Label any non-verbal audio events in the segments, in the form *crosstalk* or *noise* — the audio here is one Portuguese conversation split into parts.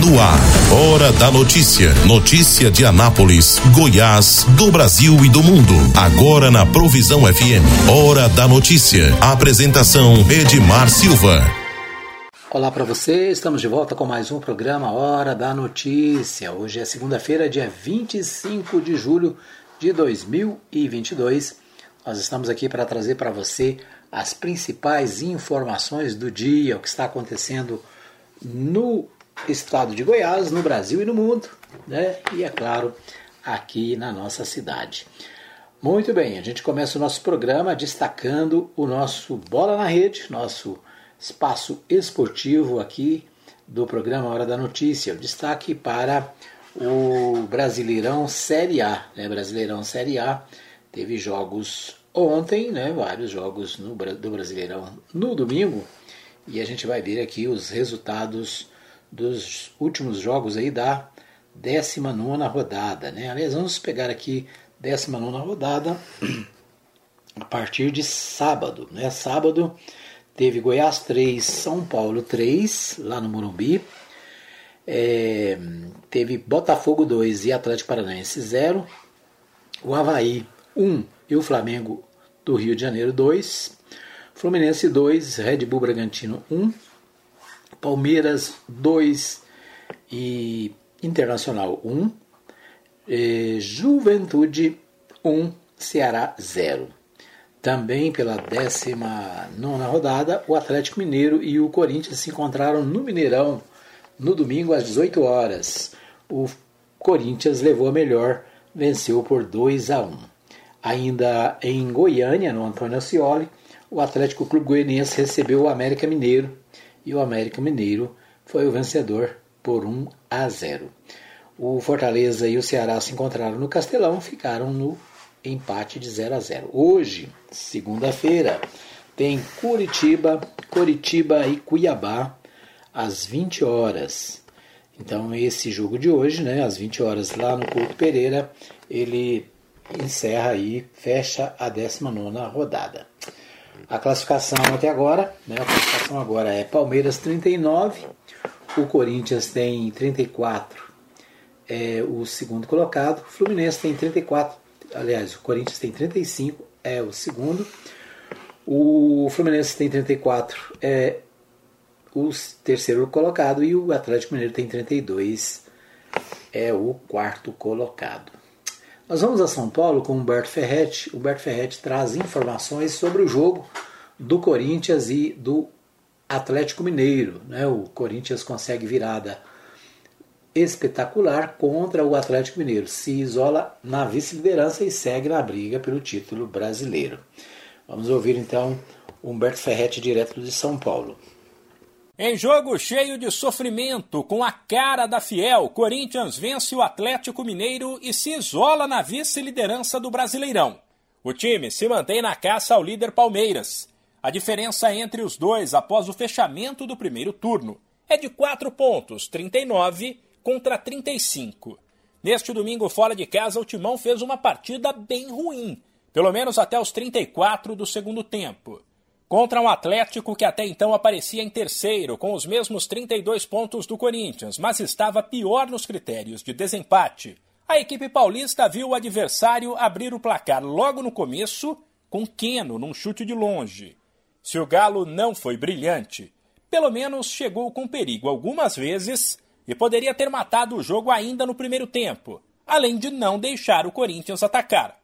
No ar, Hora da Notícia. Notícia de Anápolis, Goiás, do Brasil e do mundo. Agora na Provisão FM. Hora da Notícia. Apresentação Edmar Silva. Olá para você, estamos de volta com mais um programa Hora da Notícia. Hoje é segunda-feira, dia 25 de julho de 2022. Nós estamos aqui para trazer para você as principais informações do dia, o que está acontecendo no estado de Goiás, no Brasil e no mundo, né? E é claro, aqui na nossa cidade. Muito bem, a gente começa o nosso programa destacando o nosso Bola na Rede, nosso espaço esportivo aqui do programa Hora da Notícia. O destaque para o Brasileirão Série A. Né? Brasileirão Série A teve jogos ontem, né? vários jogos no, do Brasileirão no domingo. E a gente vai ver aqui os resultados dos últimos jogos aí da 19 rodada. Né? Aliás, vamos pegar aqui 19 rodada *clears throat* a partir de sábado. Né? Sábado teve Goiás 3, São Paulo 3, lá no Morumbi. É, teve Botafogo 2 e Atlético Paranaense 0. O Havaí 1 e o Flamengo do Rio de Janeiro 2. Fluminense 2, Red Bull Bragantino 1. Palmeiras 2 e Internacional 1. E Juventude 1, Ceará 0. Também pela 19 rodada, o Atlético Mineiro e o Corinthians se encontraram no Mineirão no domingo às 18 horas. O Corinthians levou a melhor, venceu por 2 a 1. Ainda em Goiânia, no Antônio Ascioli, o Atlético Clube Goianiense recebeu o América Mineiro e o América Mineiro foi o vencedor por 1 a 0. O Fortaleza e o Ceará se encontraram no Castelão, ficaram no empate de 0 a 0. Hoje, segunda-feira, tem Curitiba, Curitiba e Cuiabá às 20 horas. Então esse jogo de hoje, né, às 20 horas lá no Couto Pereira, ele encerra aí, fecha a 19 rodada. A classificação até agora, né, a classificação agora é Palmeiras 39, o Corinthians tem 34, é o segundo colocado, Fluminense tem 34, aliás, o Corinthians tem 35, é o segundo, o Fluminense tem 34, é o terceiro colocado, e o Atlético Mineiro tem 32, é o quarto colocado. Nós vamos a São Paulo com Humberto Ferretti. Humberto Ferretti traz informações sobre o jogo do Corinthians e do Atlético Mineiro. Né? O Corinthians consegue virada espetacular contra o Atlético Mineiro. Se isola na vice-liderança e segue na briga pelo título brasileiro. Vamos ouvir então Humberto Ferretti, direto de São Paulo. Em jogo cheio de sofrimento, com a cara da Fiel, Corinthians vence o Atlético Mineiro e se isola na vice-liderança do Brasileirão. O time se mantém na caça ao líder Palmeiras. A diferença entre os dois após o fechamento do primeiro turno é de 4 pontos, 39 contra 35. Neste domingo fora de casa, o Timão fez uma partida bem ruim, pelo menos até os 34 do segundo tempo. Contra um Atlético que até então aparecia em terceiro, com os mesmos 32 pontos do Corinthians, mas estava pior nos critérios de desempate. A equipe paulista viu o adversário abrir o placar logo no começo, com Queno num chute de longe. Se o Galo não foi brilhante, pelo menos chegou com perigo algumas vezes e poderia ter matado o jogo ainda no primeiro tempo, além de não deixar o Corinthians atacar.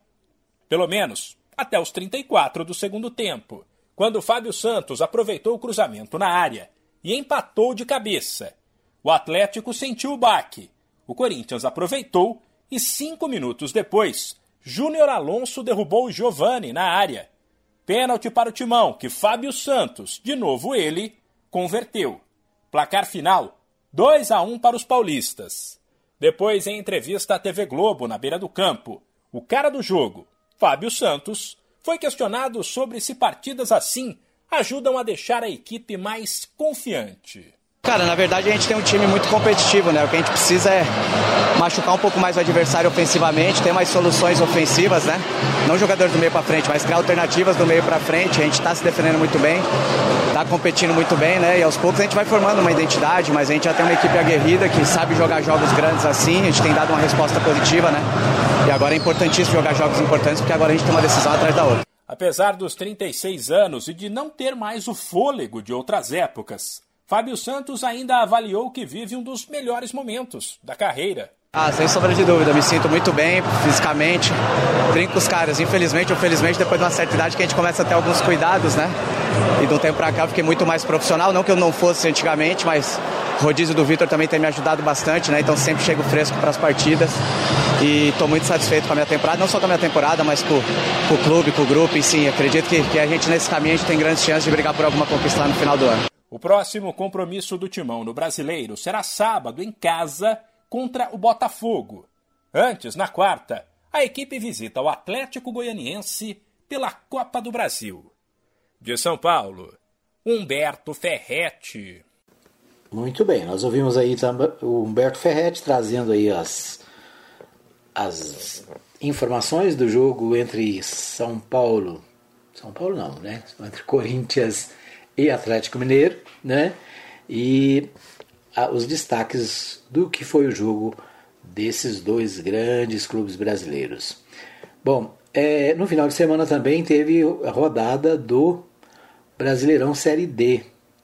Pelo menos até os 34 do segundo tempo quando Fábio Santos aproveitou o cruzamento na área e empatou de cabeça. O Atlético sentiu o baque. O Corinthians aproveitou e cinco minutos depois, Júnior Alonso derrubou o Giovani na área. Pênalti para o Timão, que Fábio Santos, de novo ele, converteu. Placar final: 2 a 1 para os paulistas. Depois, em entrevista à TV Globo, na beira do campo, o cara do jogo, Fábio Santos, foi questionado sobre se partidas assim ajudam a deixar a equipe mais confiante. Cara, na verdade a gente tem um time muito competitivo, né? O que a gente precisa é machucar um pouco mais o adversário ofensivamente, ter mais soluções ofensivas, né? Não jogadores do meio para frente, mas criar alternativas do meio para frente. A gente está se defendendo muito bem, está competindo muito bem, né? E aos poucos a gente vai formando uma identidade, mas a gente já tem uma equipe aguerrida que sabe jogar jogos grandes assim. A gente tem dado uma resposta positiva, né? E agora é importantíssimo jogar jogos importantes, porque agora a gente tem uma decisão atrás da outra. Apesar dos 36 anos e de não ter mais o fôlego de outras épocas, Fábio Santos ainda avaliou que vive um dos melhores momentos da carreira. Ah, sem sombra de dúvida, me sinto muito bem fisicamente, brinco os caras. Infelizmente ou felizmente, depois de uma certa idade que a gente começa a ter alguns cuidados, né? E um tempo pra cá fiquei muito mais profissional, não que eu não fosse antigamente, mas o rodízio do Vitor também tem me ajudado bastante, né? Então sempre chego fresco para as partidas e estou muito satisfeito com a minha temporada, não só com a minha temporada, mas com, com o clube, com o grupo e sim, acredito que, que a gente nesse caminho a gente tem grandes chances de brigar por alguma conquista lá no final do ano. O próximo compromisso do Timão no Brasileiro será sábado em casa contra o Botafogo. Antes, na quarta, a equipe visita o Atlético Goianiense pela Copa do Brasil. De São Paulo, Humberto Ferretti. Muito bem, nós ouvimos aí o Humberto Ferretti trazendo aí as, as informações do jogo entre São Paulo, São Paulo não, né? Entre Corinthians e Atlético Mineiro, né? E a, os destaques do que foi o jogo desses dois grandes clubes brasileiros. Bom, é, no final de semana também teve a rodada do Brasileirão Série D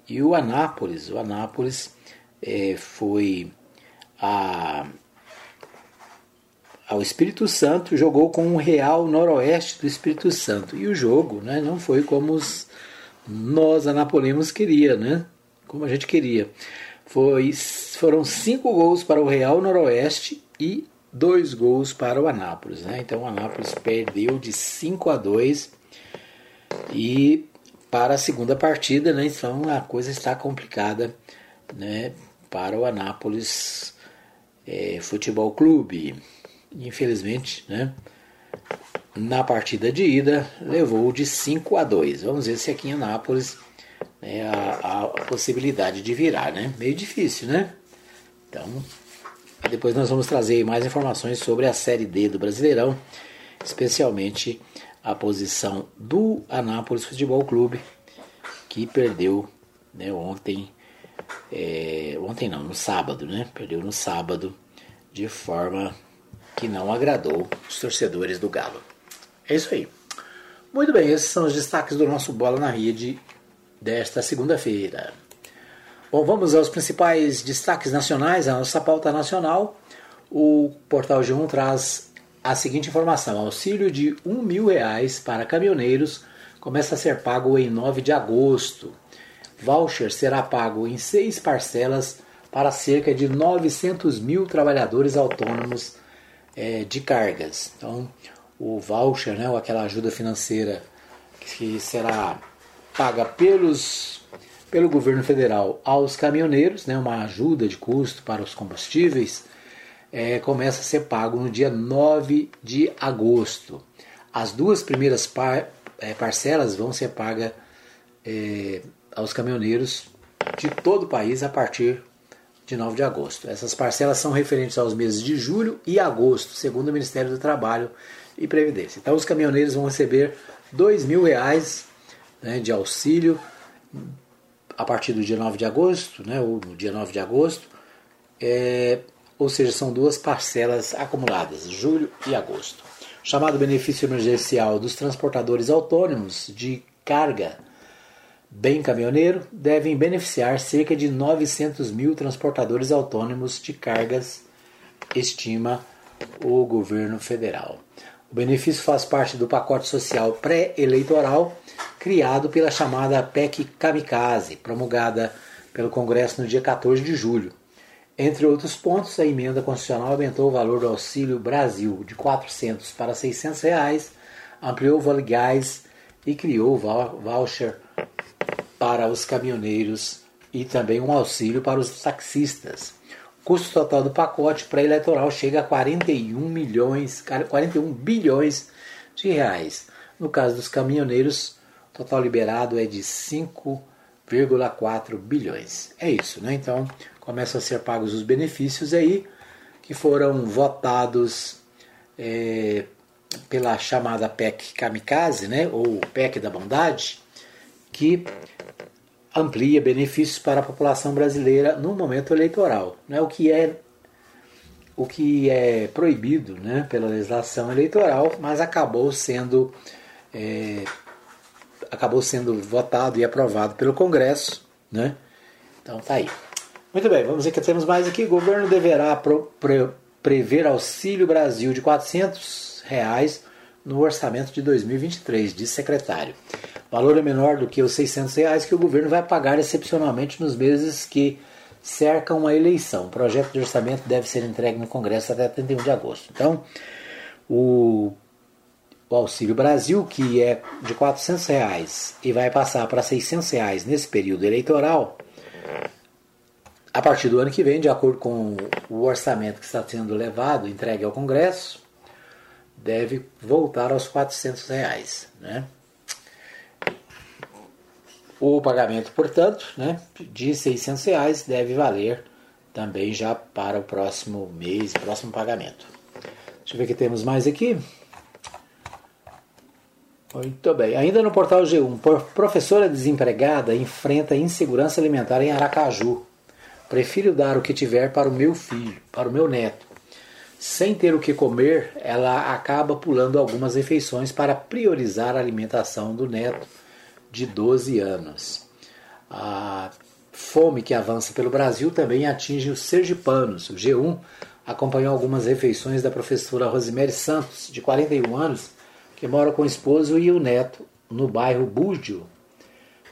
e o Anápolis, o Anápolis é, foi a ao Espírito Santo, jogou com o Real Noroeste do Espírito Santo. E o jogo né, não foi como os nós anapolinos queria, né? Como a gente queria. Foi, foram cinco gols para o Real Noroeste e dois gols para o Anápolis. Né? Então o Anápolis perdeu de 5 a 2 e para a segunda partida, né? então a coisa está complicada né? para o Anápolis é, Futebol Clube. Infelizmente, né? Na partida de ida levou de 5 a 2. Vamos ver se aqui em Anápolis né, a, a, possibilidade de virar, né? Meio difícil, né? Então, depois nós vamos trazer mais informações sobre a Série D do Brasileirão, especialmente a posição do Anápolis Futebol Clube, que perdeu né, ontem, é, ontem não, no sábado, né? Perdeu no sábado de forma que não agradou os torcedores do Galo. É isso aí. Muito bem, esses são os destaques do nosso Bola na Rede desta segunda-feira. Bom, vamos aos principais destaques nacionais, a nossa pauta nacional. O Portal G1 traz a seguinte informação: auxílio de um mil reais para caminhoneiros começa a ser pago em 9 de agosto. Voucher será pago em seis parcelas para cerca de 900 mil trabalhadores autônomos é, de cargas. Então, o voucher, né, ou aquela ajuda financeira que será paga pelos, pelo governo federal aos caminhoneiros, né, uma ajuda de custo para os combustíveis, é, começa a ser pago no dia 9 de agosto. As duas primeiras par, é, parcelas vão ser pagas é, aos caminhoneiros de todo o país a partir de 9 de agosto. Essas parcelas são referentes aos meses de julho e agosto, segundo o Ministério do Trabalho e Previdência. Então os caminhoneiros vão receber mil reais né, de auxílio a partir do dia 9 de agosto, né, ou no dia 9 de agosto, é, ou seja, são duas parcelas acumuladas, julho e agosto. Chamado benefício emergencial dos transportadores autônomos de carga bem caminhoneiro devem beneficiar cerca de 900 mil transportadores autônomos de cargas, estima o governo federal. O benefício faz parte do pacote social pré-eleitoral criado pela chamada PEC Kamikaze, promulgada pelo Congresso no dia 14 de julho. Entre outros pontos, a emenda constitucional aumentou o valor do Auxílio Brasil de 400 para 600 reais, ampliou o vale gás e criou voucher para os caminhoneiros e também um auxílio para os taxistas custo total do pacote pré-eleitoral chega a 41 milhões, 41 bilhões de reais. No caso dos caminhoneiros, o total liberado é de 5 1,4 bilhões. É isso, né? Então começam a ser pagos os benefícios aí que foram votados é, pela chamada PEC Kamikaze, né? Ou PEC da Bondade, que amplia benefícios para a população brasileira no momento eleitoral, né? O que é o que é proibido né, pela legislação eleitoral, mas acabou sendo é, acabou sendo votado e aprovado pelo Congresso, né? Então tá aí. Muito bem, vamos ver que temos mais aqui. O governo deverá pro, pre, prever auxílio Brasil de 400 reais no orçamento de 2023, diz secretário. O valor é menor do que os 600 reais que o governo vai pagar excepcionalmente nos meses que cercam a eleição. O projeto de orçamento deve ser entregue no Congresso até 31 de agosto. Então, o, o Auxílio Brasil, que é de 400 reais e vai passar para 600 reais nesse período eleitoral, a partir do ano que vem, de acordo com o orçamento que está sendo levado, entregue ao Congresso, deve voltar aos 400 reais. Né? O pagamento, portanto, né, de 600 reais deve valer também já para o próximo mês, próximo pagamento. Deixa eu ver o que temos mais aqui. Muito bem. Ainda no portal G1, professora desempregada enfrenta insegurança alimentar em Aracaju. Prefiro dar o que tiver para o meu filho, para o meu neto. Sem ter o que comer, ela acaba pulando algumas refeições para priorizar a alimentação do neto de 12 anos. A fome que avança pelo Brasil também atinge os sergipanos. O G1 acompanhou algumas refeições da professora Rosemary Santos, de 41 anos, que mora com o esposo e o neto no bairro Búdio,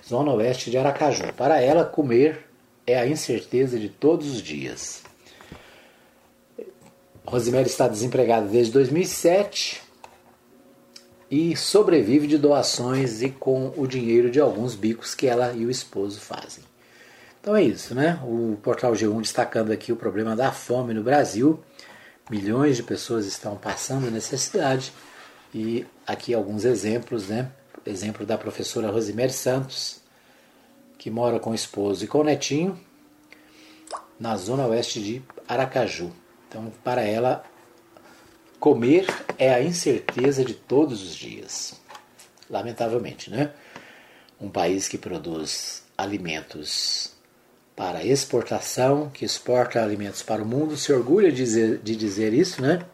zona oeste de Aracaju. Para ela, comer é a incerteza de todos os dias. Rosemary está desempregada desde 2007 e sobrevive de doações e com o dinheiro de alguns bicos que ela e o esposo fazem. Então é isso, né? O portal G1 destacando aqui o problema da fome no Brasil. Milhões de pessoas estão passando necessidade e aqui alguns exemplos, né? Exemplo da professora Rosemary Santos, que mora com o esposo e com o netinho na zona oeste de Aracaju. Então, para ela, Comer é a incerteza de todos os dias. Lamentavelmente, né? Um país que produz alimentos para exportação, que exporta alimentos para o mundo, se orgulha de dizer, de dizer isso, né?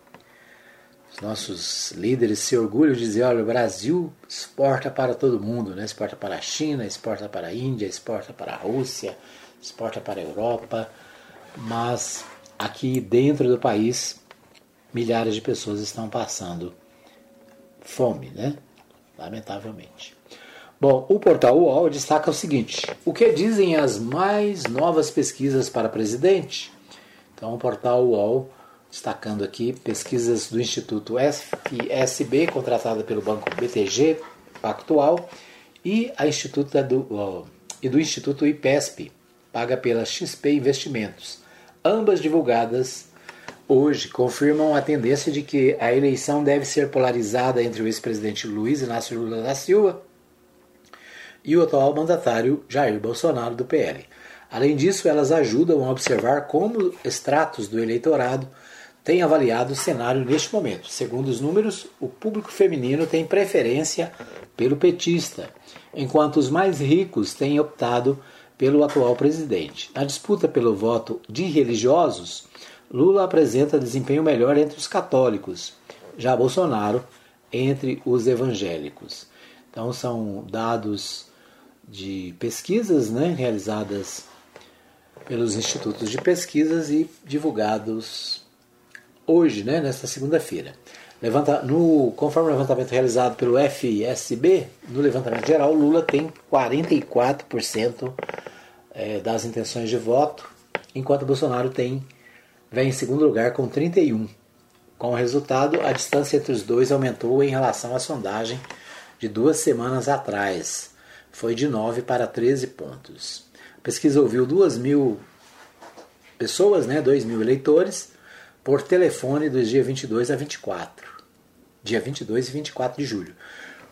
Os nossos líderes se orgulham de dizer: olha, o Brasil exporta para todo mundo, né? exporta para a China, exporta para a Índia, exporta para a Rússia, exporta para a Europa, mas aqui dentro do país milhares de pessoas estão passando fome, né? Lamentavelmente. Bom, o portal UOL destaca o seguinte: o que dizem as mais novas pesquisas para presidente? Então, o portal UOL destacando aqui pesquisas do Instituto FSB, contratada pelo Banco BTG Pactual, e, a do, e do Instituto IPESP, paga pela XP Investimentos, ambas divulgadas hoje confirmam a tendência de que a eleição deve ser polarizada entre o ex-presidente Luiz Inácio Lula da Silva e o atual mandatário Jair Bolsonaro do PL. Além disso, elas ajudam a observar como estratos do eleitorado têm avaliado o cenário neste momento. Segundo os números, o público feminino tem preferência pelo petista, enquanto os mais ricos têm optado pelo atual presidente. Na disputa pelo voto de religiosos, Lula apresenta desempenho melhor entre os católicos, já Bolsonaro entre os evangélicos. Então são dados de pesquisas né, realizadas pelos institutos de pesquisas e divulgados hoje, né, nesta segunda-feira. Levanta, no, conforme o levantamento realizado pelo FSB, no levantamento geral, Lula tem 44% eh, das intenções de voto, enquanto Bolsonaro tem vem em segundo lugar com 31. Com o resultado, a distância entre os dois aumentou em relação à sondagem de duas semanas atrás. Foi de 9 para 13 pontos. A pesquisa ouviu 2 mil pessoas, né, 2 mil eleitores, por telefone dos dias 22 a 24. Dia 22 e 24 de julho.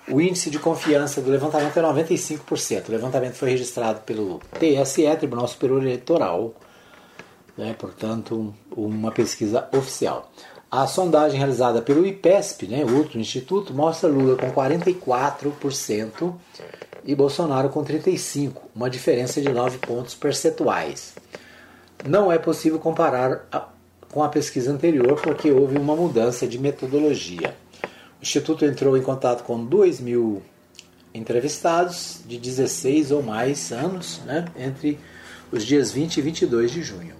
O índice de confiança do levantamento é 95%. O levantamento foi registrado pelo TSE, Tribunal Superior Eleitoral, né, portanto, uma pesquisa oficial. A sondagem realizada pelo IPESP, né, outro instituto, mostra Lula com 44% e Bolsonaro com 35%, uma diferença de 9 pontos percentuais. Não é possível comparar a, com a pesquisa anterior porque houve uma mudança de metodologia. O Instituto entrou em contato com 2 mil entrevistados de 16 ou mais anos, né, entre os dias 20 e 22 de junho.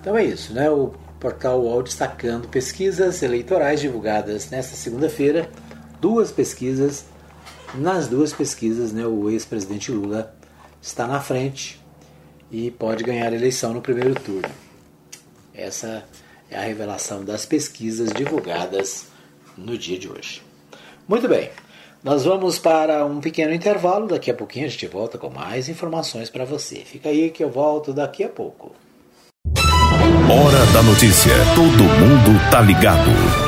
Então é isso, né? O portal UOL destacando pesquisas eleitorais divulgadas nesta segunda-feira, duas pesquisas. Nas duas pesquisas, né, o ex-presidente Lula está na frente e pode ganhar a eleição no primeiro turno. Essa é a revelação das pesquisas divulgadas no dia de hoje. Muito bem, nós vamos para um pequeno intervalo. Daqui a pouquinho a gente volta com mais informações para você. Fica aí que eu volto daqui a pouco. Hora da notícia. Todo mundo tá ligado.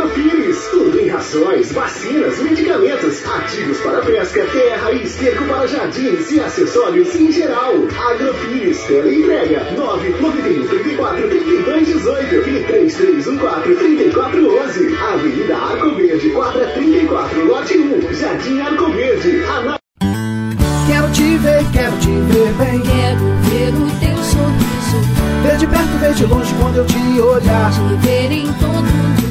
Rações, vacinas, medicamentos, ativos para pesca, terra e esterco para jardins e acessórios em geral. Agrofires, entrega 991 34 32 18 e 3314 3411. Avenida Arco Verde, quadra 34, lote 1, Jardim Arco Verde. Ana... Quero te ver, quero te ver bem. Quero ver o teu sorriso. Ver de perto, ver de longe quando eu te olhar. Te ver em todo lugar.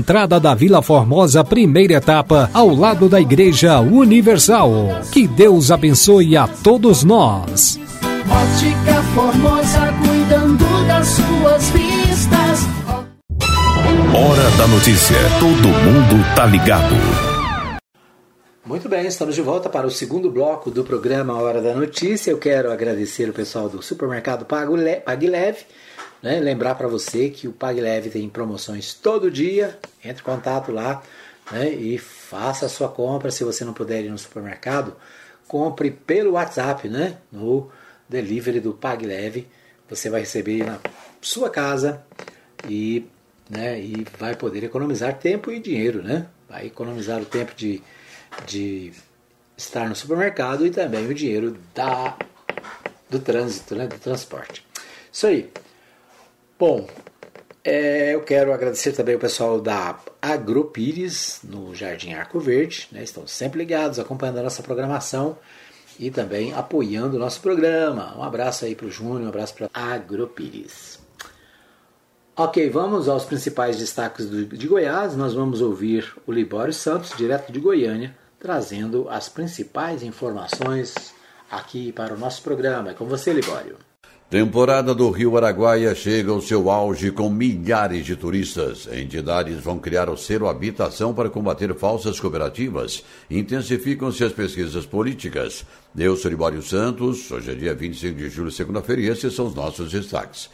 entrada da Vila Formosa, primeira etapa, ao lado da Igreja Universal. Que Deus abençoe a todos nós. Ótica Formosa, cuidando das suas vistas. Hora da notícia. Todo mundo tá ligado. Muito bem, estamos de volta para o segundo bloco do programa Hora da Notícia. Eu quero agradecer o pessoal do supermercado Pago Le Pague Leve. Né? Lembrar para você que o Pague Leve tem promoções todo dia. Entre em contato lá né? e faça a sua compra. Se você não puder ir no supermercado, compre pelo WhatsApp, né? no delivery do Pague Leve. Você vai receber na sua casa e, né? e vai poder economizar tempo e dinheiro. Né? Vai economizar o tempo de, de estar no supermercado e também o dinheiro da, do trânsito, né? do transporte. Isso aí. Bom, é, eu quero agradecer também o pessoal da Agropires, no Jardim Arco Verde. Né, estão sempre ligados, acompanhando a nossa programação e também apoiando o nosso programa. Um abraço aí para o Júnior, um abraço para Agropires. Ok, vamos aos principais destaques do, de Goiás. Nós vamos ouvir o Libório Santos, direto de Goiânia, trazendo as principais informações aqui para o nosso programa. É com você, Libório. Temporada do Rio Araguaia chega ao seu auge com milhares de turistas. Entidades vão criar o selo habitação para combater falsas cooperativas. Intensificam-se as pesquisas políticas. Eu sou Libório Santos, hoje é dia 25 de julho, segunda-feira, e esses são os nossos destaques.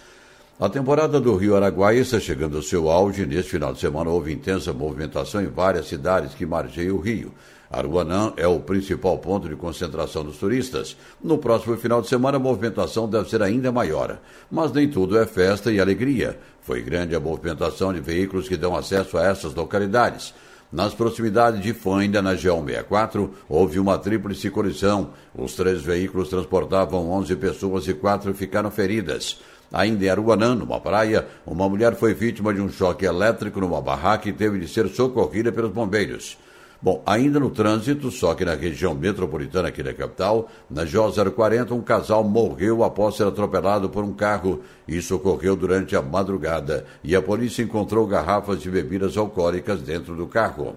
A temporada do Rio Araguaia está chegando ao seu auge. Neste final de semana houve intensa movimentação em várias cidades que margeiam o rio. Aruanã é o principal ponto de concentração dos turistas. No próximo final de semana, a movimentação deve ser ainda maior. Mas nem tudo é festa e alegria. Foi grande a movimentação de veículos que dão acesso a essas localidades. Nas proximidades de Fainda, na GO64, houve uma tríplice colisão. Os três veículos transportavam 11 pessoas e quatro ficaram feridas. Ainda em Aruanã, numa praia, uma mulher foi vítima de um choque elétrico numa barraca e teve de ser socorrida pelos bombeiros. Bom, ainda no trânsito, só que na região metropolitana aqui da capital, na J040, um casal morreu após ser atropelado por um carro. Isso ocorreu durante a madrugada e a polícia encontrou garrafas de bebidas alcoólicas dentro do carro.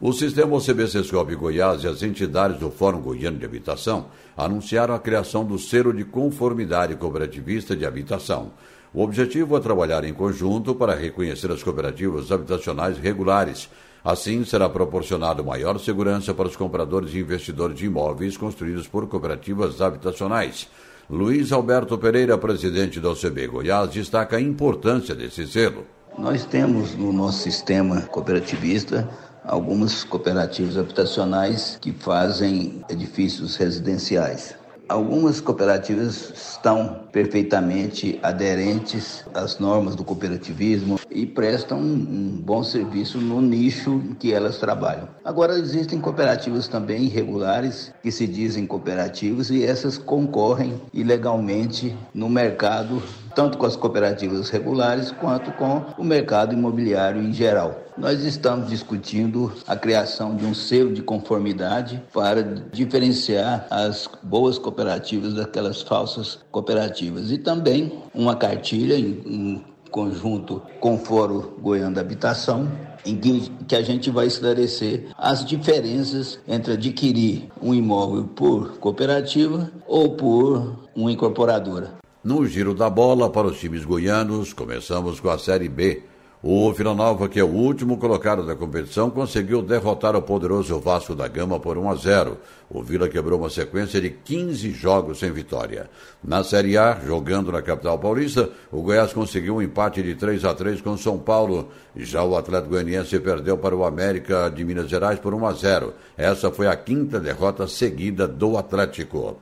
O sistema OCB Sescop Goiás e as entidades do Fórum Goiano de Habitação anunciaram a criação do selo de conformidade cooperativista de habitação. O objetivo é trabalhar em conjunto para reconhecer as cooperativas habitacionais regulares Assim, será proporcionado maior segurança para os compradores e investidores de imóveis construídos por cooperativas habitacionais. Luiz Alberto Pereira, presidente da OCB Goiás, destaca a importância desse selo. Nós temos no nosso sistema cooperativista algumas cooperativas habitacionais que fazem edifícios residenciais. Algumas cooperativas estão perfeitamente aderentes às normas do cooperativismo e prestam um bom serviço no nicho em que elas trabalham. Agora, existem cooperativas também irregulares que se dizem cooperativas e essas concorrem ilegalmente no mercado tanto com as cooperativas regulares quanto com o mercado imobiliário em geral. Nós estamos discutindo a criação de um selo de conformidade para diferenciar as boas cooperativas daquelas falsas cooperativas e também uma cartilha em, em conjunto com o Fórum Goiano da Habitação, em que, que, a gente vai esclarecer as diferenças entre adquirir um imóvel por cooperativa ou por uma incorporadora. No giro da bola para os times goianos, começamos com a Série B. O Vila Nova, que é o último colocado da competição, conseguiu derrotar o poderoso Vasco da Gama por 1 a 0. O Vila quebrou uma sequência de 15 jogos sem vitória. Na Série A, jogando na capital paulista, o Goiás conseguiu um empate de 3 a 3 com São Paulo. Já o Atlético Goianiense perdeu para o América de Minas Gerais por 1 a 0. Essa foi a quinta derrota seguida do Atlético.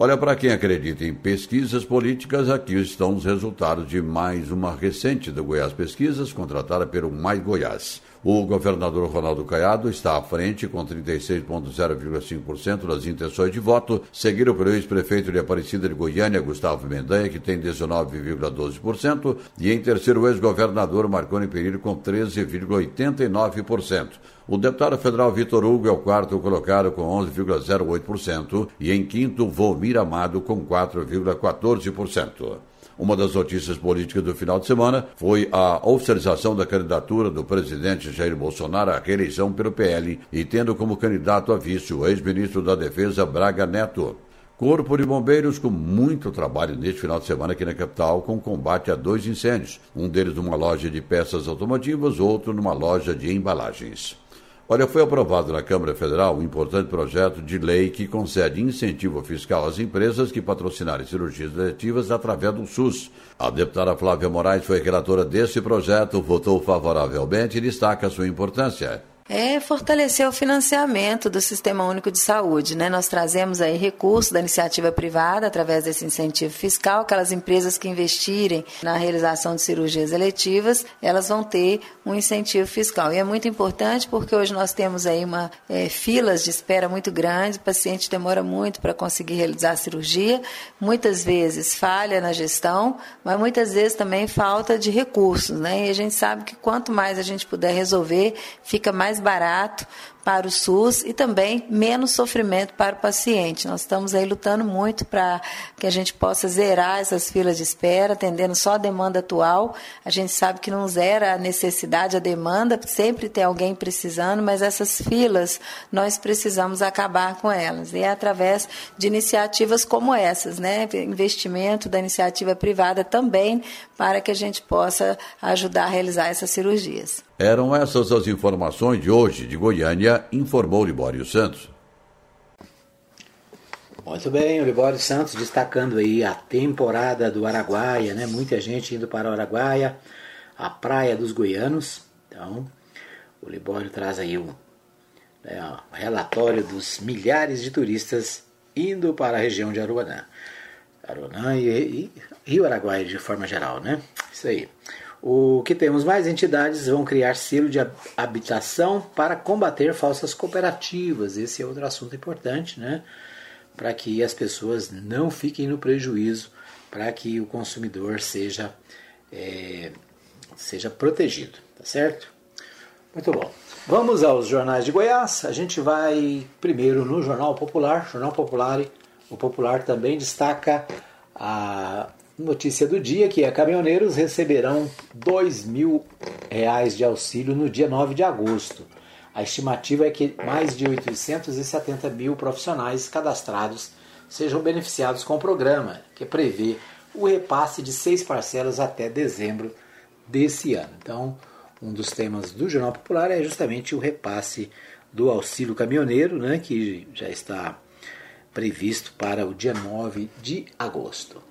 Olha, para quem acredita em pesquisas políticas, aqui estão os resultados de mais uma recente do Goiás Pesquisas, contratada pelo Mais Goiás. O governador Ronaldo Caiado está à frente com 36,05% das intenções de voto, seguido pelo ex-prefeito de Aparecida de Goiânia, Gustavo Mendanha, que tem 19,12%, e em terceiro o ex-governador Marconi Pereira com 13,89%. O deputado federal Vitor Hugo é o quarto colocado com 11,08% e em quinto Volmir Amado com 4,14%. Uma das notícias políticas do final de semana foi a oficialização da candidatura do presidente Jair Bolsonaro à reeleição pelo PL e tendo como candidato a vice o ex-ministro da Defesa Braga Neto. Corpo de Bombeiros com muito trabalho neste final de semana aqui na capital com combate a dois incêndios, um deles numa loja de peças automotivas, outro numa loja de embalagens. Olha, foi aprovado na Câmara Federal um importante projeto de lei que concede incentivo fiscal às empresas que patrocinarem cirurgias eletivas através do SUS. A deputada Flávia Moraes foi relatora desse projeto, votou favoravelmente e destaca sua importância é fortalecer o financiamento do Sistema Único de Saúde. Né? Nós trazemos aí recursos da iniciativa privada através desse incentivo fiscal. Aquelas empresas que investirem na realização de cirurgias eletivas, elas vão ter um incentivo fiscal. E é muito importante porque hoje nós temos aí uma é, filas de espera muito grande, o paciente demora muito para conseguir realizar a cirurgia, muitas vezes falha na gestão, mas muitas vezes também falta de recursos. Né? E a gente sabe que quanto mais a gente puder resolver, fica mais barato para o SUS e também menos sofrimento para o paciente. Nós estamos aí lutando muito para que a gente possa zerar essas filas de espera, atendendo só a demanda atual. A gente sabe que não zera a necessidade, a demanda, sempre tem alguém precisando, mas essas filas nós precisamos acabar com elas. E é através de iniciativas como essas, né? Investimento da iniciativa privada também para que a gente possa ajudar a realizar essas cirurgias. Eram essas as informações de hoje de Goiânia, informou Libório Santos. Muito bem, o Libório Santos destacando aí a temporada do Araguaia, né? Muita gente indo para o Araguaia, a praia dos goianos. Então, o Libório traz aí um, né, relatório dos milhares de turistas indo para a região de Aruanã. Aruanã e, e Rio Araguaia de forma geral, né? Isso aí. O que temos mais entidades vão criar selo de habitação para combater falsas cooperativas. Esse é outro assunto importante, né? Para que as pessoas não fiquem no prejuízo para que o consumidor seja, é, seja protegido, tá certo? Muito bom. Vamos aos jornais de Goiás. A gente vai primeiro no Jornal Popular. Jornal Popular, o Popular também destaca a notícia do dia que é caminhoneiros receberão dois mil reais de auxílio no dia 9 de agosto. A estimativa é que mais de 870 mil profissionais cadastrados sejam beneficiados com o programa, que prevê o repasse de seis parcelas até dezembro desse ano. Então, um dos temas do Jornal Popular é justamente o repasse do auxílio caminhoneiro, né, que já está previsto para o dia 9 de agosto.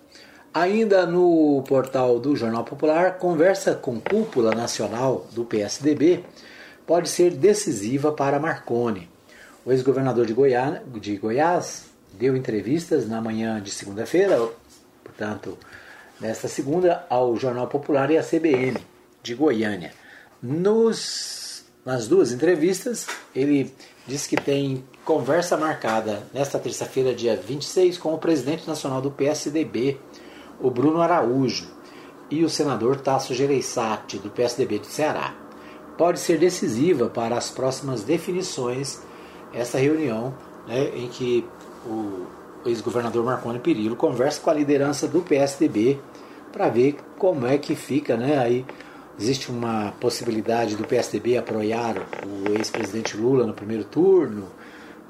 Ainda no portal do Jornal Popular, conversa com cúpula nacional do PSDB pode ser decisiva para Marconi. O ex-governador de, Goiás, de Goiás deu entrevistas na manhã de segunda-feira, portanto, nesta segunda, ao Jornal Popular e à CBN de Goiânia. Nos, nas duas entrevistas, ele disse que tem conversa marcada nesta terça-feira, dia 26, com o presidente nacional do PSDB, o Bruno Araújo, e o senador Tasso Gereissati, do PSDB do Ceará pode ser decisiva para as próximas definições essa reunião né, em que o ex-governador Marconi Perillo conversa com a liderança do PSDB para ver como é que fica, né? Aí existe uma possibilidade do PSDB apoiar o ex-presidente Lula no primeiro turno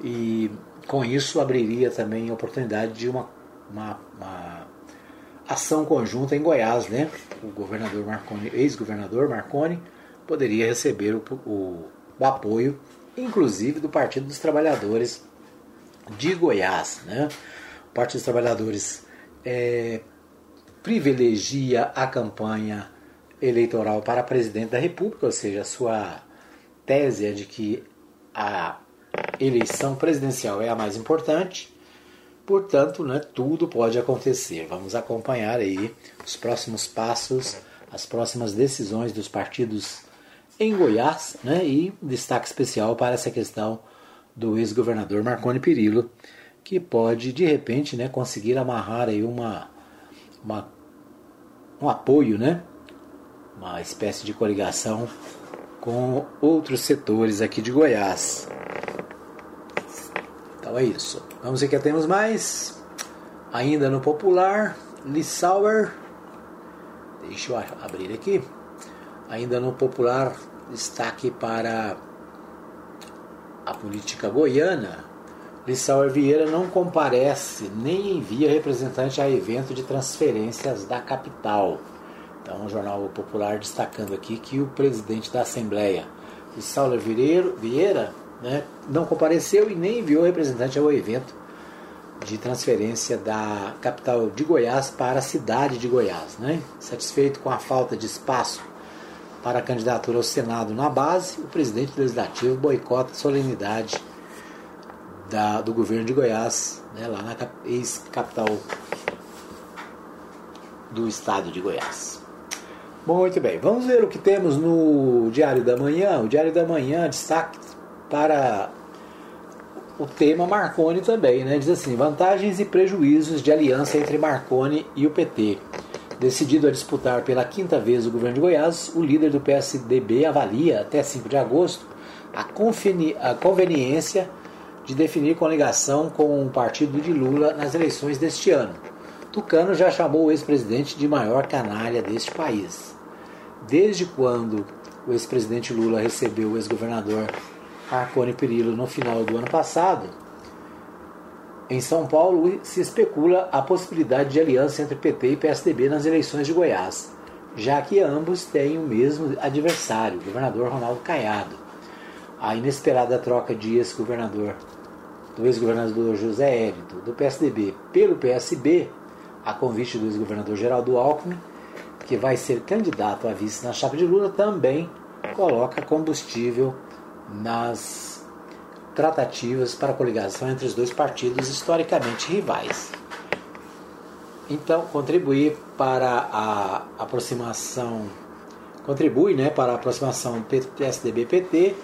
e com isso abriria também a oportunidade de uma, uma, uma ação conjunta em Goiás, né? O governador Marconi, ex-governador Marconi poderia receber o, o, o, apoio, inclusive do Partido dos Trabalhadores de Goiás. Né? O Partido dos Trabalhadores é, privilegia a campanha eleitoral para presidente da República, ou seja, a sua tese é de que a eleição presidencial é a mais importante. Portanto, né, tudo pode acontecer. Vamos acompanhar aí os próximos passos, as próximas decisões dos partidos em Goiás, né? E destaque especial para essa questão do ex-governador Marconi Perillo, que pode de repente, né, conseguir amarrar aí uma, uma um apoio, né? Uma espécie de coligação com outros setores aqui de Goiás. Então é isso. Vamos ver que temos mais. Ainda no popular, Lissauer. Deixa eu abrir aqui. Ainda no popular, destaque para a política goiana. Lissauer Vieira não comparece nem envia representante a evento de transferências da capital. Então, o Jornal Popular destacando aqui que o presidente da Assembleia, Lissauer Vieira, né, não compareceu e nem enviou representante ao evento de transferência da capital de Goiás para a cidade de Goiás. Né? Satisfeito com a falta de espaço para a candidatura ao Senado na base, o presidente legislativo boicota a solenidade da, do governo de Goiás, né, lá na ex-capital do estado de Goiás. Muito bem, vamos ver o que temos no Diário da Manhã. O Diário da Manhã destaque para o tema Marconi também, né? Diz assim: vantagens e prejuízos de aliança entre Marconi e o PT. Decidido a disputar pela quinta vez o governo de Goiás, o líder do PSDB avalia até 5 de agosto a, a conveniência de definir coligação com o partido de Lula nas eleições deste ano. Tucano já chamou o ex-presidente de maior canalha deste país. Desde quando o ex-presidente Lula recebeu o ex-governador Marconi Perillo no final do ano passado, em São Paulo se especula a possibilidade de aliança entre PT e PSDB nas eleições de Goiás, já que ambos têm o mesmo adversário, o governador Ronaldo Caiado. A inesperada troca de ex-governador, do ex-governador José Hélito, do PSDB pelo PSB, a convite do ex-governador Geraldo Alckmin, que vai ser candidato a vice na chapa de Lula, também coloca combustível nas tratativas para a coligação entre os dois partidos historicamente rivais. Então, contribuir para a aproximação contribui, né, para a aproximação PSDB-PT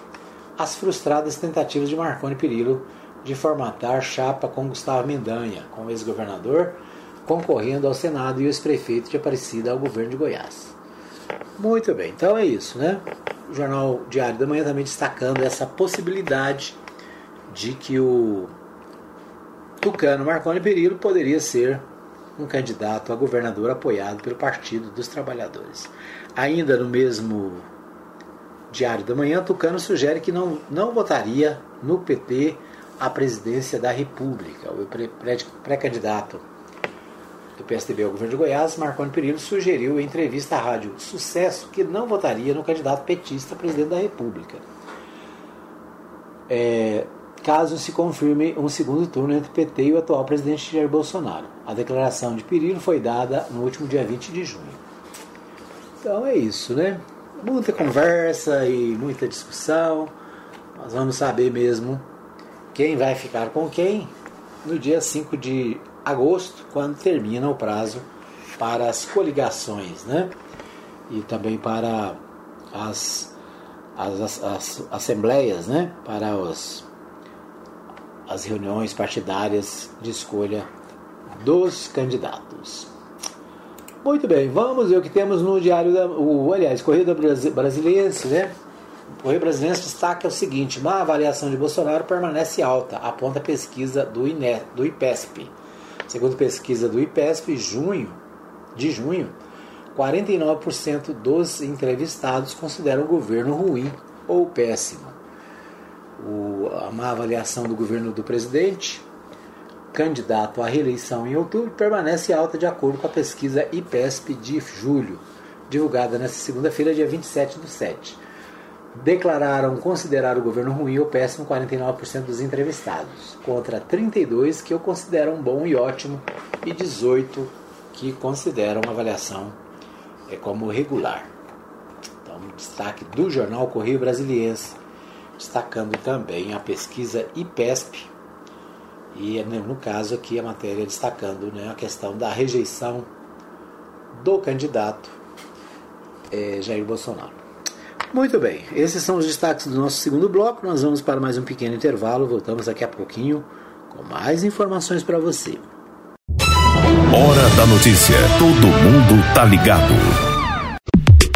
as frustradas tentativas de Marconi Perillo de formatar chapa com Gustavo Mendanha, com o ex-governador, concorrendo ao Senado e o ex-prefeito de Aparecida ao governo de Goiás. Muito bem, então é isso, né? O Jornal Diário da Manhã também destacando essa possibilidade de que o Tucano Marconi Perillo poderia ser um candidato a governador apoiado pelo Partido dos Trabalhadores. Ainda no mesmo Diário da Manhã, Tucano sugere que não, não votaria no PT à presidência da República. O pré-candidato do PSDB ao governo de Goiás, Marconi Perillo, sugeriu em entrevista à rádio Sucesso que não votaria no candidato petista a presidente da República. É, caso se confirme um segundo turno entre o PT e o atual presidente Jair Bolsonaro. A declaração de Perillo foi dada no último dia 20 de junho. Então é isso, né? Muita conversa e muita discussão. Nós vamos saber mesmo quem vai ficar com quem no dia 5 de agosto, quando termina o prazo para as coligações, né? E também para as, as, as, as assembleias, né? Para os, as reuniões partidárias de escolha dos candidatos. Muito bem, vamos ver o que temos no Diário da. O, aliás, Corrida Brasiliense, né? O Correio Brasileiro destaca o seguinte: má avaliação de Bolsonaro permanece alta, aponta a pesquisa do, INE, do IPESP. Segundo pesquisa do IPESP, junho, de junho, 49% dos entrevistados consideram o governo ruim ou péssimo. O, a má avaliação do governo do presidente, candidato à reeleição em outubro, permanece alta de acordo com a pesquisa IPESP de julho, divulgada nesta segunda-feira, dia 27 do 7 declararam considerar o governo ruim ou péssimo 49% dos entrevistados, contra 32 que o consideram bom e ótimo e 18 que consideram a avaliação é, como regular. Então, destaque do jornal Correio Brasiliense, destacando também a pesquisa IPESP e né, no caso aqui a matéria destacando né, a questão da rejeição do candidato é, Jair Bolsonaro. Muito bem, esses são os destaques do nosso segundo bloco. Nós vamos para mais um pequeno intervalo. Voltamos daqui a pouquinho com mais informações para você. Hora da notícia. Todo mundo tá ligado.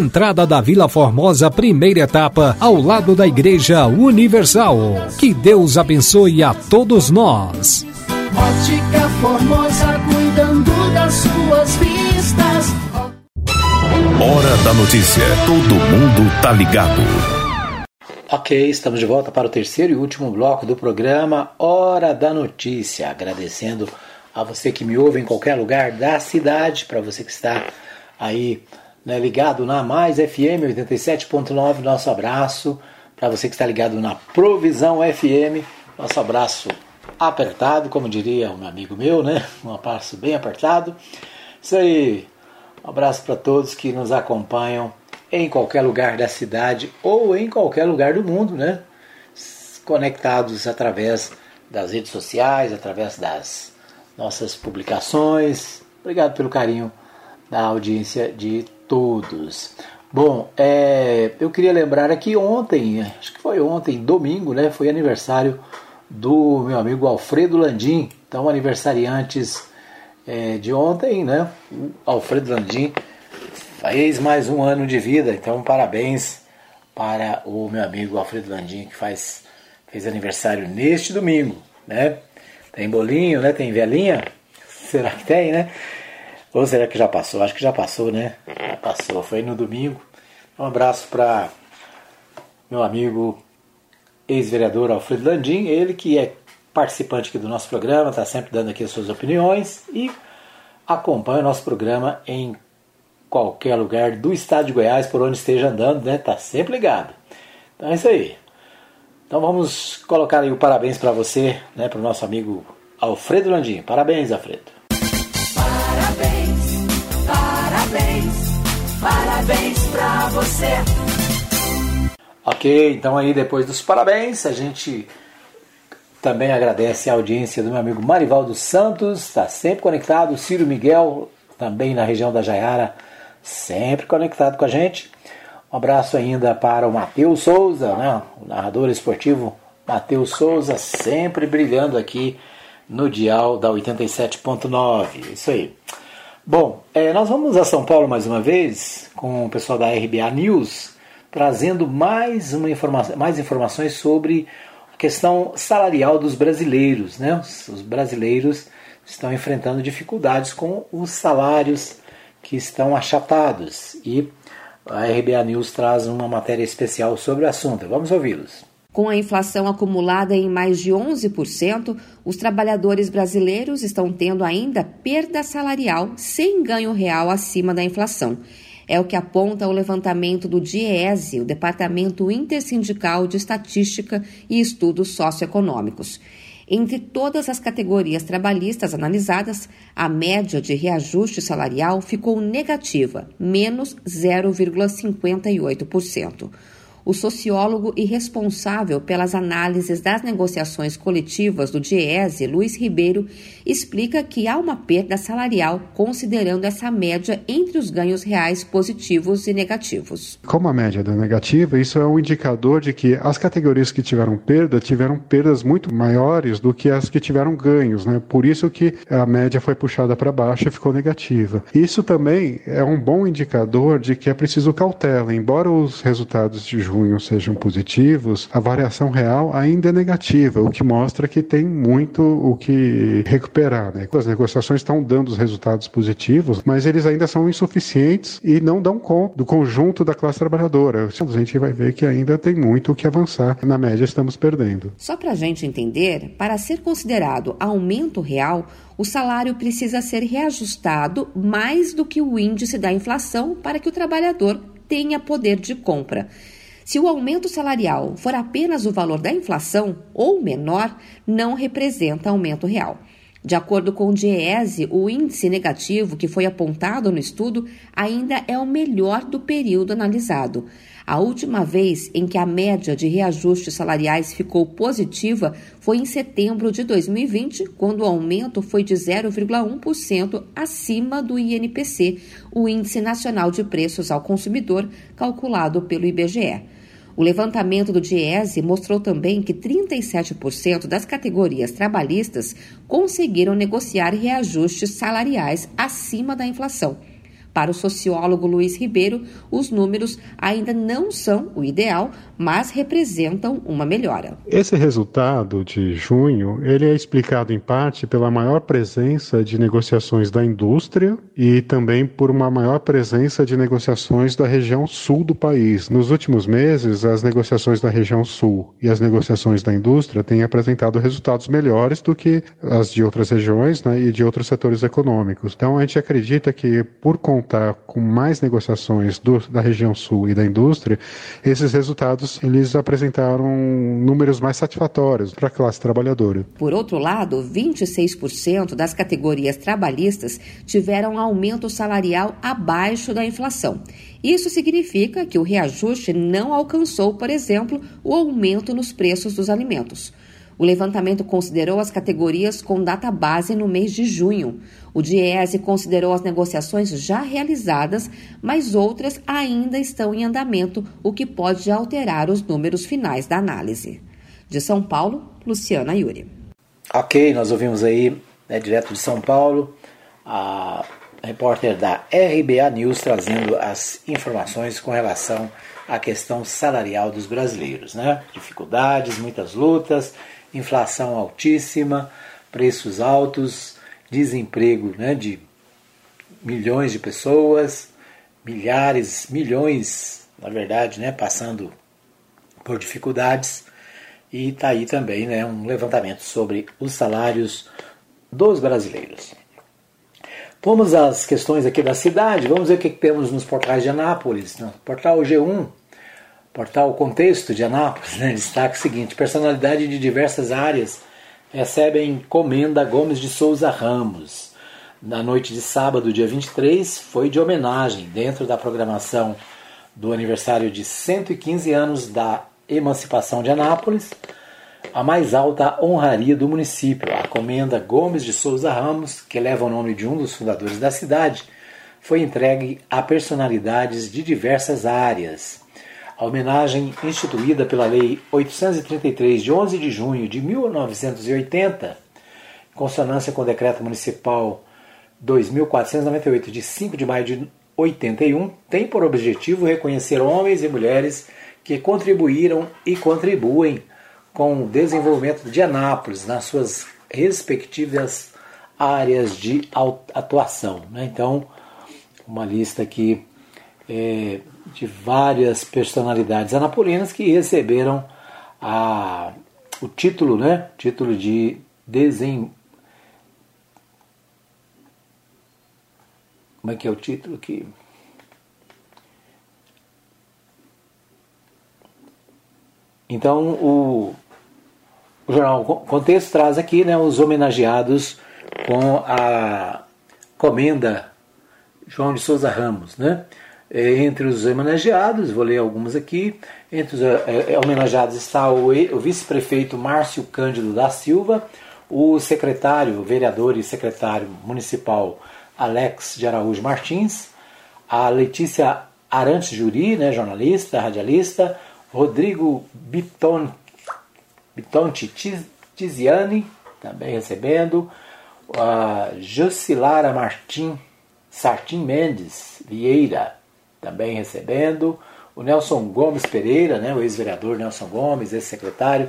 entrada da Vila Formosa, primeira etapa, ao lado da Igreja Universal. Que Deus abençoe a todos nós. Ótica Formosa, cuidando das suas vistas. Hora da notícia. Todo mundo tá ligado. Ok, estamos de volta para o terceiro e último bloco do programa Hora da Notícia. Agradecendo a você que me ouve em qualquer lugar da cidade, para você que está aí né, ligado na Mais FM 87.9, nosso abraço. Para você que está ligado na Provisão FM, nosso abraço apertado, como diria um amigo meu, né? Um abraço bem apertado. Isso aí. Um abraço para todos que nos acompanham em qualquer lugar da cidade ou em qualquer lugar do mundo, né? Conectados através das redes sociais, através das nossas publicações. Obrigado pelo carinho da audiência de todos. Bom, é, eu queria lembrar aqui ontem, acho que foi ontem, domingo, né? Foi aniversário do meu amigo Alfredo Landim. Então, aniversariantes é, de ontem, né? O Alfredo Landim fez mais um ano de vida. Então, parabéns para o meu amigo Alfredo Landim, que faz, fez aniversário neste domingo, né? Tem bolinho, né? Tem velhinha? Será que tem, né? Ou será que já passou? Acho que já passou, né? Já passou, foi no domingo. Um abraço para meu amigo ex-vereador Alfredo Landim, ele que é participante aqui do nosso programa, está sempre dando aqui as suas opiniões e acompanha o nosso programa em qualquer lugar do estado de Goiás, por onde esteja andando, né? Tá sempre ligado. Então é isso aí. Então vamos colocar aí o parabéns para você, né? Para o nosso amigo Alfredo Landim. Parabéns, Alfredo. Parabéns pra você. Ok, então aí depois dos parabéns, a gente também agradece a audiência do meu amigo Marivaldo Santos, está sempre conectado, Ciro Miguel, também na região da Jaiara, sempre conectado com a gente. Um abraço ainda para o Matheus Souza, né? o narrador esportivo Matheus Souza, sempre brilhando aqui no dial da 87.9. Isso aí. Bom, é, nós vamos a São Paulo mais uma vez com o pessoal da RBA News, trazendo mais, uma informação, mais informações sobre a questão salarial dos brasileiros. Né? Os, os brasileiros estão enfrentando dificuldades com os salários que estão achatados e a RBA News traz uma matéria especial sobre o assunto. Vamos ouvi-los. Com a inflação acumulada em mais de 11%, os trabalhadores brasileiros estão tendo ainda perda salarial sem ganho real acima da inflação. É o que aponta o levantamento do DIESE, o Departamento Intersindical de Estatística e Estudos Socioeconômicos. Entre todas as categorias trabalhistas analisadas, a média de reajuste salarial ficou negativa, menos 0,58% o sociólogo e responsável pelas análises das negociações coletivas do DIESE, Luiz Ribeiro, explica que há uma perda salarial considerando essa média entre os ganhos reais positivos e negativos. Como a média é negativa, isso é um indicador de que as categorias que tiveram perda tiveram perdas muito maiores do que as que tiveram ganhos, né? Por isso que a média foi puxada para baixo e ficou negativa. Isso também é um bom indicador de que é preciso cautela, embora os resultados de junho sejam positivos, a variação real ainda é negativa, o que mostra que tem muito o que recuperar. Né? As negociações estão dando os resultados positivos, mas eles ainda são insuficientes e não dão conta do conjunto da classe trabalhadora. A gente vai ver que ainda tem muito o que avançar. Na média, estamos perdendo. Só para a gente entender, para ser considerado aumento real, o salário precisa ser reajustado mais do que o índice da inflação para que o trabalhador tenha poder de compra. Se o aumento salarial for apenas o valor da inflação ou menor, não representa aumento real. De acordo com o DIEESE, o índice negativo que foi apontado no estudo ainda é o melhor do período analisado. A última vez em que a média de reajustes salariais ficou positiva foi em setembro de 2020, quando o aumento foi de 0,1% acima do INPC, o Índice Nacional de Preços ao Consumidor, calculado pelo IBGE. O levantamento do DIESE mostrou também que 37% das categorias trabalhistas conseguiram negociar reajustes salariais acima da inflação. Para o sociólogo Luiz Ribeiro, os números ainda não são o ideal, mas representam uma melhora. Esse resultado de junho, ele é explicado em parte pela maior presença de negociações da indústria e também por uma maior presença de negociações da região sul do país. Nos últimos meses, as negociações da região sul e as negociações da indústria têm apresentado resultados melhores do que as de outras regiões né, e de outros setores econômicos. Então, a gente acredita que, por conta contar com mais negociações do, da região sul e da indústria, esses resultados eles apresentaram números mais satisfatórios para a classe trabalhadora. Por outro lado, 26% das categorias trabalhistas tiveram aumento salarial abaixo da inflação. Isso significa que o reajuste não alcançou, por exemplo, o aumento nos preços dos alimentos. O levantamento considerou as categorias com data base no mês de junho. O Diese considerou as negociações já realizadas, mas outras ainda estão em andamento, o que pode alterar os números finais da análise. De São Paulo, Luciana Yuri. Ok, nós ouvimos aí, né, direto de São Paulo, a repórter da RBA News trazendo as informações com relação à questão salarial dos brasileiros, né? Dificuldades, muitas lutas inflação altíssima, preços altos, desemprego né, de milhões de pessoas, milhares, milhões, na verdade, né, passando por dificuldades. E está aí também né, um levantamento sobre os salários dos brasileiros. Vamos às questões aqui da cidade, vamos ver o que temos nos portais de Anápolis. No portal G1, Portal Contexto de Anápolis né, destaca o seguinte: personalidade de diversas áreas recebem encomenda Gomes de Souza Ramos. Na noite de sábado, dia 23, foi de homenagem dentro da programação do aniversário de 115 anos da emancipação de Anápolis, a mais alta honraria do município, a comenda Gomes de Souza Ramos, que leva o nome de um dos fundadores da cidade, foi entregue a personalidades de diversas áreas. A homenagem instituída pela Lei 833 de 11 de junho de 1980, em consonância com o Decreto Municipal 2498 de 5 de maio de 81, tem por objetivo reconhecer homens e mulheres que contribuíram e contribuem com o desenvolvimento de Anápolis nas suas respectivas áreas de atuação. Né? Então, uma lista aqui é, de várias personalidades anapolinas que receberam a, o título, né? Título de desen... Como é que é o título aqui? Então o, o jornal Contexto traz aqui né, os homenageados com a comenda João de Souza Ramos, né? É, entre os homenageados, vou ler alguns aqui. Entre os é, é, homenageados está o, vice-prefeito Márcio Cândido da Silva, o secretário, vereador e secretário municipal Alex de Araújo Martins, a Letícia Arantes Juri, né, jornalista, radialista, Rodrigo Biton, Bitonti Tiziani, também recebendo, a Jocilara Martim Sartim Mendes Vieira, também recebendo. O Nelson Gomes Pereira, né, o ex-vereador Nelson Gomes, ex-secretário,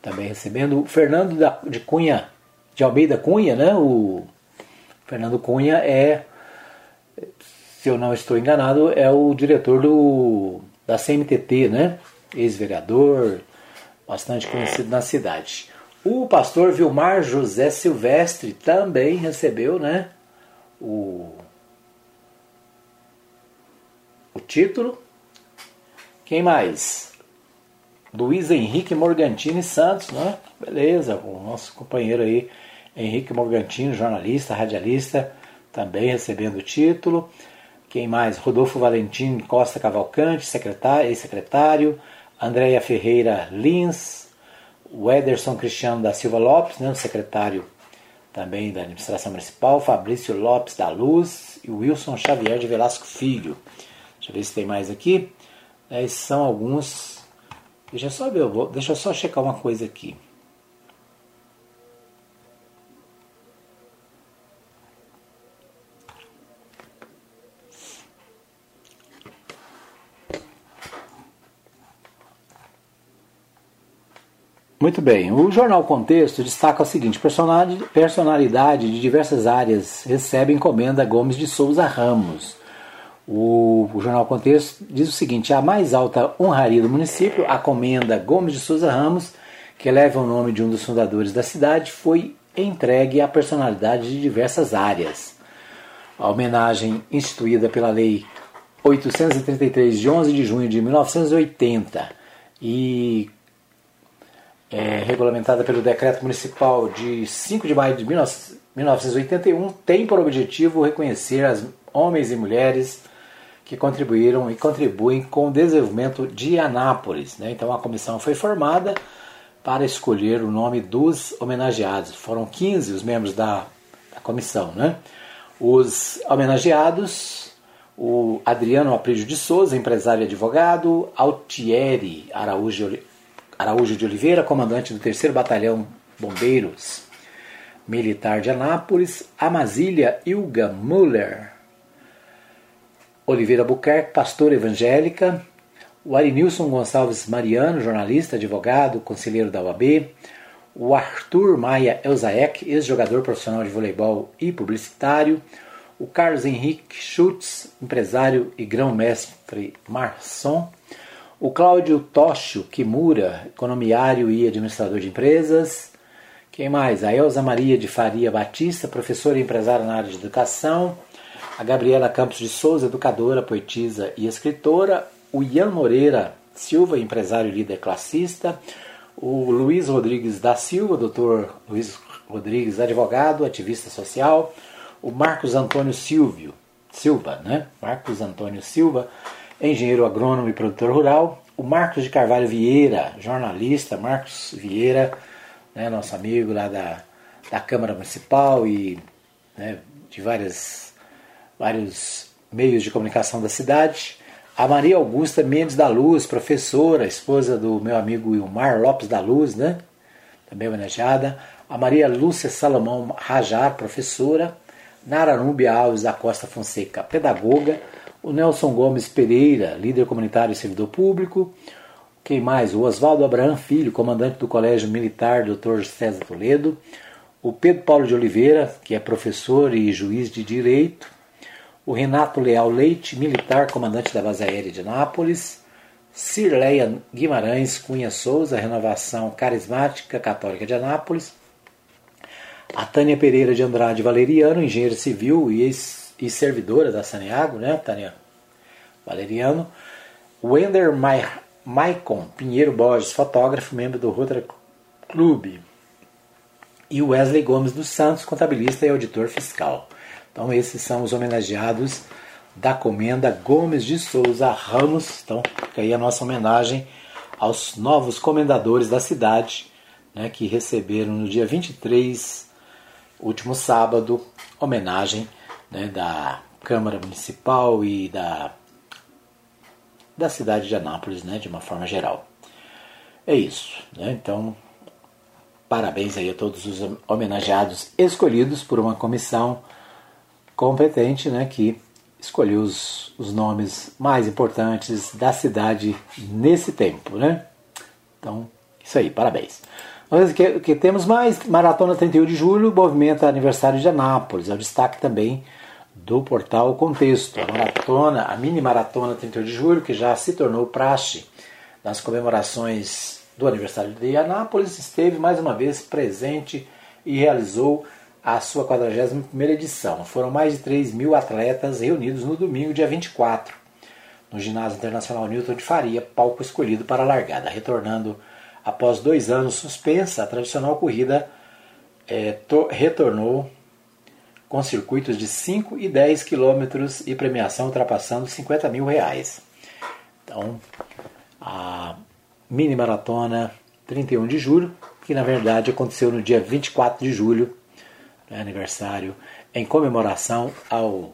também recebendo. O Fernando de Cunha, de Almeida Cunha, né, o Fernando Cunha é, se eu não estou enganado, é o diretor do, da CMTT, né, ex-vereador, bastante conhecido na cidade. O pastor Vilmar José Silvestre também recebeu né, o o título. Quem mais? Luiz Henrique Morgantini Santos, né? Beleza, o nosso companheiro aí, Henrique Morgantini, jornalista, radialista, também recebendo o título. Quem mais? Rodolfo Valentim Costa Cavalcante, secretário, ex-secretário. Andréia Ferreira Lins. O Ederson Cristiano da Silva Lopes, né, secretário também da administração municipal. Fabrício Lopes da Luz e Wilson Xavier de Velasco Filho. Deixa eu ver se tem mais aqui. É, esses são alguns. Deixa eu só ver, eu vou, deixa eu só checar uma coisa aqui. Muito bem, o jornal Contexto destaca o seguinte: personalidade de diversas áreas recebe encomenda Gomes de Souza Ramos. O, o, Jornal Contexto diz o seguinte: a mais alta honraria do município, a comenda Gomes de Souza Ramos, que leva o nome de um dos fundadores da cidade, foi entregue a personalidades de diversas áreas. A homenagem instituída pela Lei 833 de 11 de junho de 1980 e é, regulamentada pelo Decreto Municipal de 5 de maio de 1981, tem por objetivo reconhecer as homens e mulheres que contribuíram e contribuem com o desenvolvimento de Anápolis. Né? Então a comissão foi formada para escolher o nome dos homenageados. Foram 15 os membros da, da comissão. Né? Os homenageados, o Adriano Aprígio de Souza, empresário e advogado, Altieri Araújo, Araújo de Oliveira, comandante do 3 Batalhão Bombeiros Militar de Anápolis, Amazília Ilga Muller, Oliveira Buquerque, pastora evangélica, o Arinilson Gonçalves Mariano, jornalista, advogado, conselheiro da UAB, o Arthur Maia Elzaek, ex-jogador profissional de voleibol e publicitário, o Carlos Henrique Schutz, empresário e grão-mestre Marson, o Cláudio Tócio Kimura, economiário e administrador de empresas, quem mais? A Elza Maria de Faria Batista, professora e empresária na área de educação, a Gabriela Campos de Souza, educadora, poetisa e escritora, o Ian Moreira Silva, empresário e líder classista, o Luiz Rodrigues da Silva, doutor Luiz Rodrigues, advogado, ativista social, o Marcos Antônio Silvio, Silva, né? Marcos Antônio Silva, engenheiro agrônomo e produtor rural, o Marcos de Carvalho Vieira, jornalista, Marcos Vieira, né, nosso amigo lá da, da Câmara Municipal e né, de várias, vários meios de comunicação da cidade, a Maria Augusta Mendes da Luz, professora, esposa do meu amigo Wilmar Lopes da Luz, né? Também homenageada. A Maria Lúcia Salomão Rajar, professora. Nara Núbia Alves da Costa Fonseca, pedagoga. O Nelson Gomes Pereira, líder comunitário e servidor público. Quem mais? O Oswaldo Abraham Filho, comandante do Colégio Militar Dr. César Toledo. O Pedro Paulo de Oliveira, que é professor e juiz de direito o Renato Leal Leite, militar, comandante da base aérea de Anápolis, Cirleia Guimarães Cunha Souza, renovação carismática católica de Anápolis, a Tânia Pereira de Andrade Valeriano, engenheiro civil e, ex, e servidora da Saneago, né, Tânia Valeriano, Wender Maicon Pinheiro Borges, fotógrafo, membro do Rotary Clube, e Wesley Gomes dos Santos, contabilista e auditor fiscal. Então, esses são os homenageados da Comenda Gomes de Souza Ramos. Então, fica aí a nossa homenagem aos novos comendadores da cidade, né, que receberam no dia 23, último sábado, homenagem né, da Câmara Municipal e da, da cidade de Anápolis, né, de uma forma geral. É isso. Né? Então, parabéns aí a todos os homenageados escolhidos por uma comissão competente, né, que escolheu os, os nomes mais importantes da cidade nesse tempo, né? Então, isso aí, parabéns. O que, que temos mais? Maratona 31 de julho, movimento aniversário de Anápolis. É o destaque também do portal Contexto. A maratona, a mini maratona 31 de julho, que já se tornou praxe nas comemorações do aniversário de Anápolis, esteve mais uma vez presente e realizou a sua 41 edição. Foram mais de 3 mil atletas reunidos no domingo, dia 24, no Ginásio Internacional Newton de Faria, palco escolhido para a largada. Retornando após dois anos suspensa, a tradicional corrida é, retornou com circuitos de 5 e 10 quilômetros e premiação ultrapassando 50 mil reais. Então, a mini maratona 31 de julho, que na verdade aconteceu no dia 24 de julho aniversário, em comemoração ao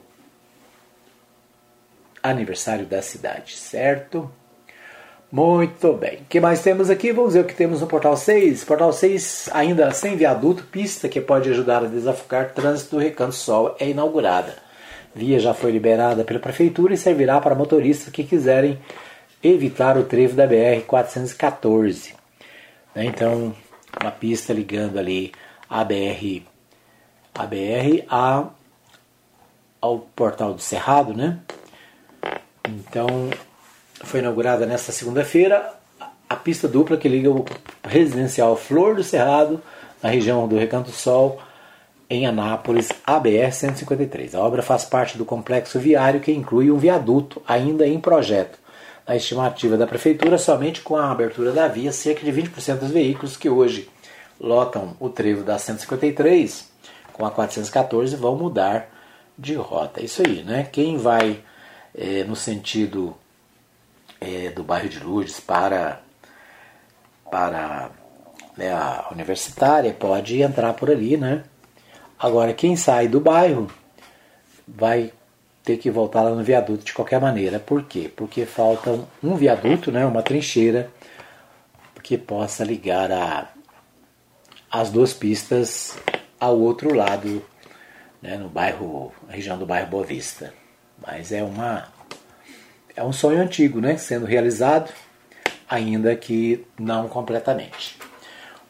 aniversário da cidade, certo? Muito bem. O que mais temos aqui? Vamos ver o que temos no Portal 6. Portal 6, ainda sem viaduto, pista que pode ajudar a desafogar trânsito do Recanto Sol é inaugurada. Via já foi liberada pela Prefeitura e servirá para motoristas que quiserem evitar o trevo da BR-414. Né, então, uma pista ligando ali a BR a BR a, ao Portal do Cerrado, né? Então, foi inaugurada nesta segunda-feira a pista dupla que liga o residencial Flor do Cerrado, na região do Recanto Sol, em Anápolis, ABR-153. A obra faz parte do complexo viário que inclui um viaduto ainda em projeto. Na estimativa da Prefeitura, somente com a abertura da via, cerca de 20% dos veículos que hoje lotam o trevo da 153 com a 414 vão mudar de rota. Isso aí, né? Quem vai é, no sentido é, do bairro de Lourdes para, para né, a universitária pode entrar por ali, né? Agora, quem sai do bairro vai ter que voltar lá no viaduto de qualquer maneira. Por quê? Porque falta um viaduto, né, uma trincheira, que possa ligar a, as duas pistas ao outro lado, né, no bairro, região do bairro Boa Vista. Mas é uma é um sonho antigo, né, sendo realizado, ainda que não completamente.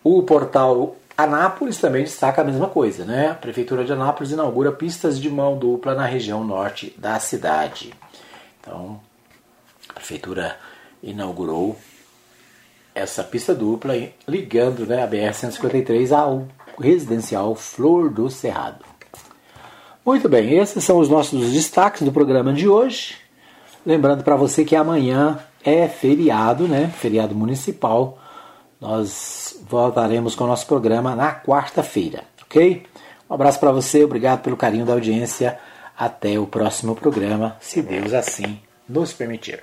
O portal Anápolis também destaca a mesma coisa, né? A Prefeitura de Anápolis inaugura pistas de mão dupla na região norte da cidade. Então, a Prefeitura inaugurou essa pista dupla ligando né, a BR-153 ao residencial Flor do Cerrado. Muito bem, esses são os nossos destaques do programa de hoje. Lembrando para você que amanhã é feriado, né? Feriado municipal. Nós voltaremos com o nosso programa na quarta-feira, ok? Um abraço para você, obrigado pelo carinho da audiência. Até o próximo programa, se Deus assim nos permitir.